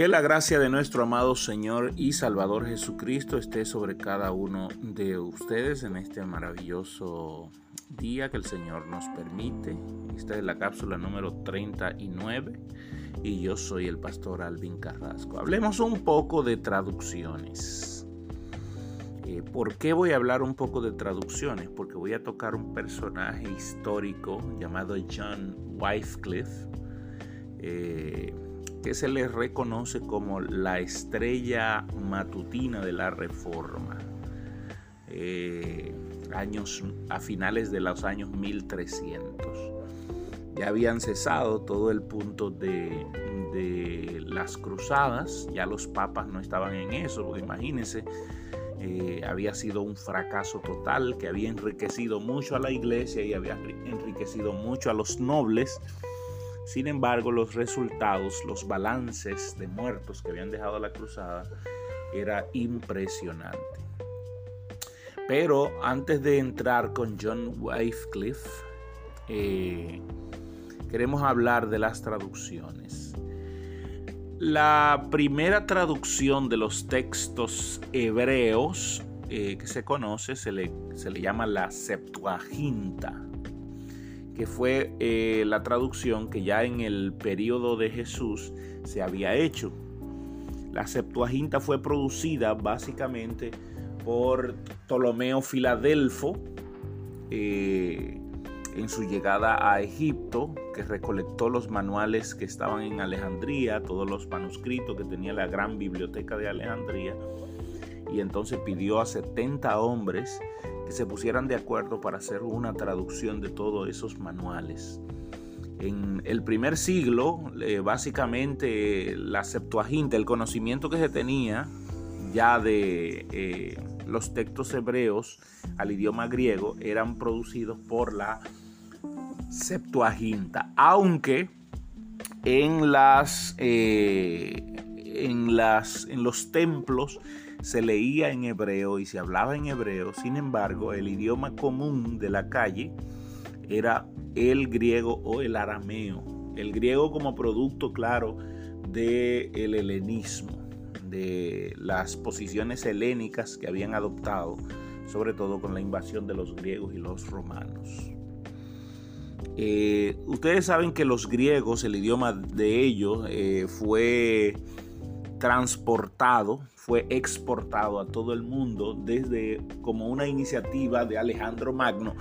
Que la gracia de nuestro amado Señor y Salvador Jesucristo esté sobre cada uno de ustedes en este maravilloso día que el Señor nos permite. Esta es la cápsula número 39 y yo soy el pastor Alvin Carrasco. Hablemos un poco de traducciones. Eh, ¿Por qué voy a hablar un poco de traducciones? Porque voy a tocar un personaje histórico llamado John Wycliffe. Eh, que se le reconoce como la estrella matutina de la Reforma. Eh, años, a finales de los años 1300. Ya habían cesado todo el punto de, de las cruzadas, ya los papas no estaban en eso, porque imagínense, eh, había sido un fracaso total que había enriquecido mucho a la iglesia y había enriquecido mucho a los nobles sin embargo, los resultados, los balances de muertos que habían dejado la cruzada era impresionante. Pero antes de entrar con John Wycliffe, eh, queremos hablar de las traducciones. La primera traducción de los textos hebreos eh, que se conoce se le, se le llama la Septuaginta que fue eh, la traducción que ya en el periodo de Jesús se había hecho. La Septuaginta fue producida básicamente por Ptolomeo Filadelfo eh, en su llegada a Egipto, que recolectó los manuales que estaban en Alejandría, todos los manuscritos que tenía la gran biblioteca de Alejandría, y entonces pidió a 70 hombres se pusieran de acuerdo para hacer una traducción de todos esos manuales. En el primer siglo, eh, básicamente la Septuaginta, el conocimiento que se tenía ya de eh, los textos hebreos al idioma griego, eran producidos por la Septuaginta, aunque en las, eh, en las en los templos se leía en hebreo y se hablaba en hebreo, sin embargo, el idioma común de la calle era el griego o el arameo. El griego como producto, claro, del helenismo, de las posiciones helénicas que habían adoptado, sobre todo con la invasión de los griegos y los romanos. Eh, ustedes saben que los griegos, el idioma de ellos, eh, fue transportado, fue exportado a todo el mundo desde como una iniciativa de Alejandro Magno,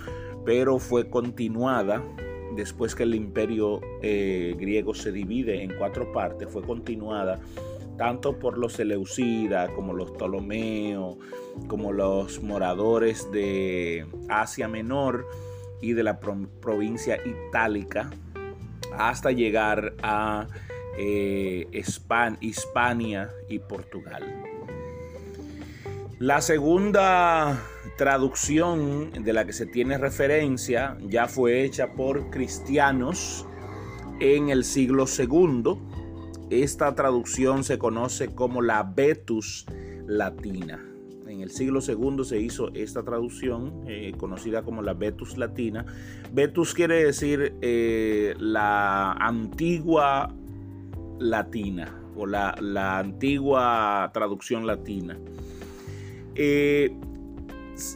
pero fue continuada después que el imperio eh, griego se divide en cuatro partes, fue continuada tanto por los Seleucidas como los Ptolomeos, como los moradores de Asia Menor y de la provincia itálica, hasta llegar a eh, Hispania y Portugal. La segunda traducción de la que se tiene referencia ya fue hecha por cristianos en el siglo II. Esta traducción se conoce como la Vetus Latina. En el siglo II se hizo esta traducción eh, conocida como la Vetus Latina. Vetus quiere decir eh, la antigua latina o la, antigua traducción latina. Eh,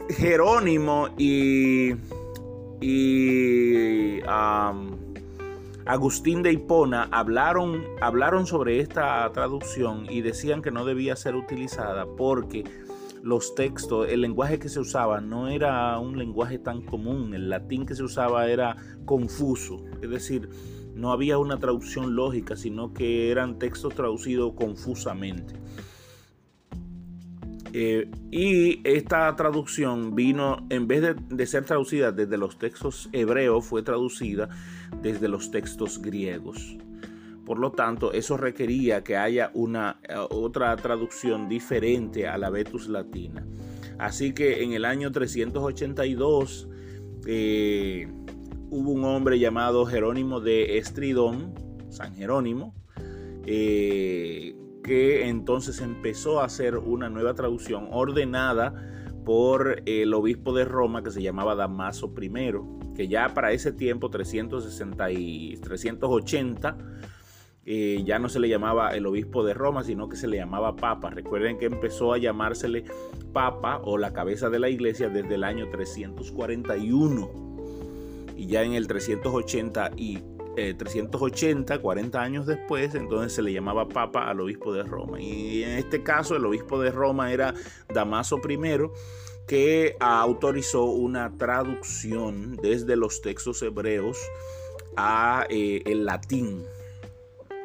Jerónimo y, y Agustín de Hipona hablaron, hablaron sobre esta traducción y decían que no debía ser utilizada porque los textos, el lenguaje que se usaba no era un lenguaje tan común, el latín que se usaba era confuso, es decir, no había una traducción lógica, sino que eran textos traducidos confusamente. Eh, y esta traducción vino, en vez de, ser traducida desde los textos hebreos, fue traducida desde los textos griegos. Por lo tanto, eso requería que haya una eh, otra traducción diferente a la Vetus Latina. Así que en el año 382, hubo un hombre llamado Jerónimo de Estridón, San Jerónimo, eh, que entonces empezó a hacer una nueva traducción ordenada por el obispo de Roma que se llamaba Damaso I, que ya para ese tiempo, 360 y 380, eh, ya no se le llamaba el obispo de Roma, sino que se le llamaba papa. Recuerden que empezó a llamársele papa o la cabeza de la iglesia desde el año 341. Y ya en el 380 y 380, 40 eh, años después, entonces se le llamaba papa al obispo de Roma. Y en este caso el obispo de Roma era Damaso I, que autorizó una traducción desde los textos hebreos a eh, el latín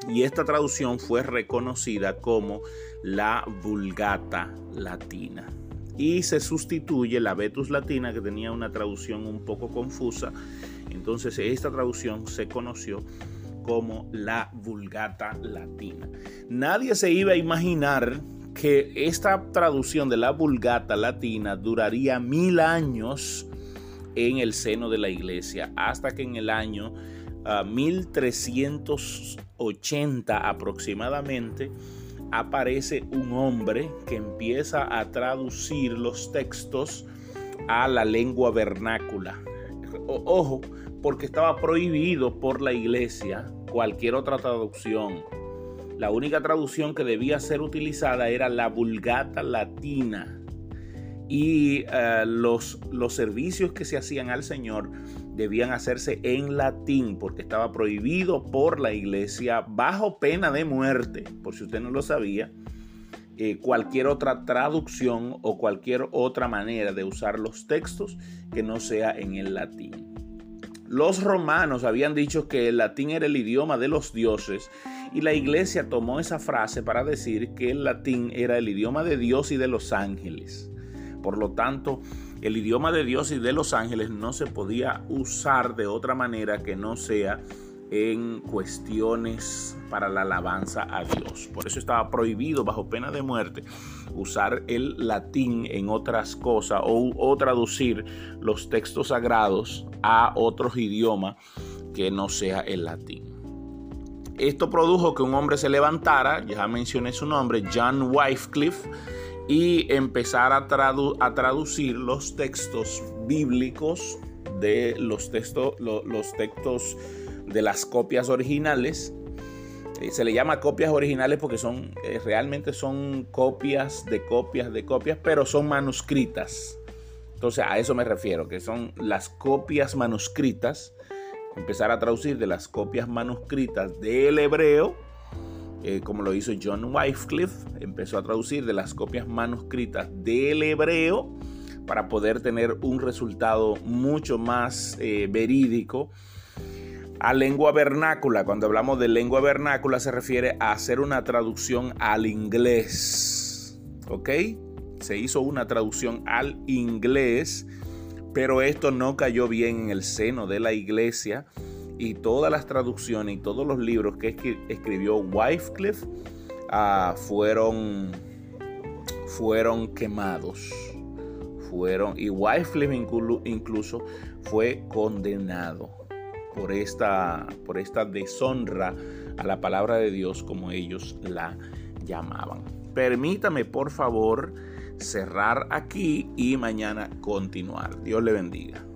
y esta traducción fue reconocida como la Vulgata Latina. Y se sustituye la Vetus Latina, que tenía una traducción un poco confusa. Entonces esta traducción se conoció como la Vulgata Latina. Nadie se iba a imaginar que esta traducción de la Vulgata Latina duraría mil años en el seno de la iglesia, hasta que en el año 1380 aproximadamente, aparece un hombre que empieza a traducir los textos a la lengua vernácula. ojo, porque estaba prohibido por la iglesia cualquier otra traducción. La única traducción que debía ser utilizada era la vulgata latina. Y eh, los, los servicios que se hacían al Señor debían hacerse en latín porque estaba prohibido por la iglesia bajo pena de muerte, por si usted no lo sabía, eh, cualquier otra traducción o cualquier otra manera de usar los textos que no sea en el latín. Los romanos habían dicho que el latín era el idioma de los dioses y la iglesia tomó esa frase para decir que el latín era el idioma de Dios y de los ángeles. Por lo tanto, el idioma de Dios y de los ángeles no se podía usar de otra manera que no sea en cuestiones para la alabanza a Dios. Por eso estaba prohibido bajo pena de muerte usar el latín en otras cosas o, traducir los textos sagrados a otros idiomas que no sea el latín. Esto produjo que un hombre se levantara, ya mencioné su nombre, John Wycliffe, y empezar a, traducir los textos bíblicos de los, textos los textos de las copias originales. Eh, se le llama copias originales porque son eh, realmente son copias de copias de copias, pero son manuscritas. Entonces a eso me refiero, que son las copias manuscritas. Empezar a traducir de las copias manuscritas del hebreo eh, como lo hizo John Wycliffe, empezó a traducir de las copias manuscritas del hebreo para poder tener un resultado mucho más eh, verídico a lengua vernácula. Cuando hablamos de lengua vernácula se refiere a hacer una traducción al inglés. ¿Ok? Se hizo una traducción al inglés, pero esto no cayó bien en el seno de la iglesia y todas las traducciones y todos los libros que escribió Wycliffe ah, fueron, fueron quemados. Fueron, y Wycliffe incluso fue condenado por esta, por esta deshonra a la palabra de Dios como ellos la llamaban. Permítame por favor cerrar aquí y mañana continuar. Dios le bendiga.